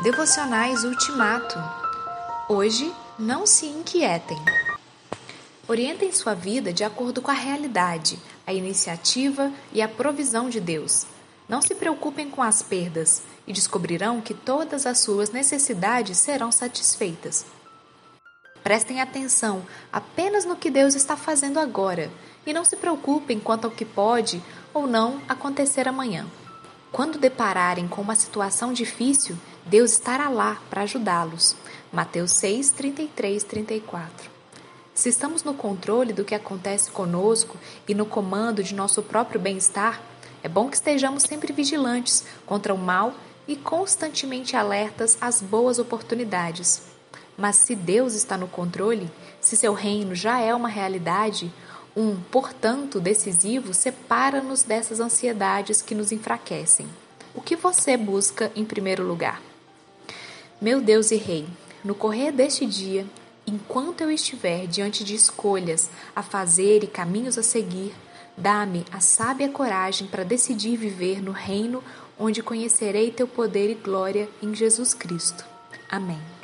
Devocionais Ultimato. Hoje, não se inquietem. Orientem sua vida de acordo com a realidade, a iniciativa e a provisão de Deus. Não se preocupem com as perdas e descobrirão que todas as suas necessidades serão satisfeitas. Prestem atenção apenas no que Deus está fazendo agora e não se preocupem quanto ao que pode ou não acontecer amanhã. Quando depararem com uma situação difícil, Deus estará lá para ajudá-los. Mateus 6, 33, 34. Se estamos no controle do que acontece conosco e no comando de nosso próprio bem-estar, é bom que estejamos sempre vigilantes contra o mal e constantemente alertas às boas oportunidades. Mas se Deus está no controle, se seu reino já é uma realidade, um, portanto, decisivo separa-nos dessas ansiedades que nos enfraquecem. O que você busca em primeiro lugar? Meu Deus e Rei, no correr deste dia, enquanto eu estiver diante de escolhas a fazer e caminhos a seguir, dá-me a sábia coragem para decidir viver no reino onde conhecerei teu poder e glória em Jesus Cristo. Amém.